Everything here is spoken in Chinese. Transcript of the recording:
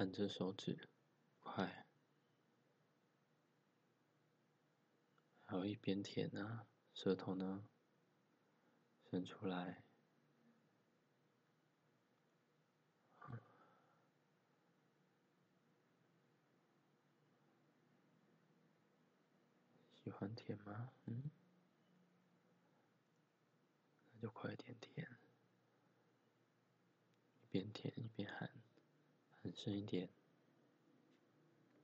含着手指，快！还有一边舔啊，舌头呢，伸出来。喜欢舔吗？嗯，那就快点舔，一边舔一边喊，深一点。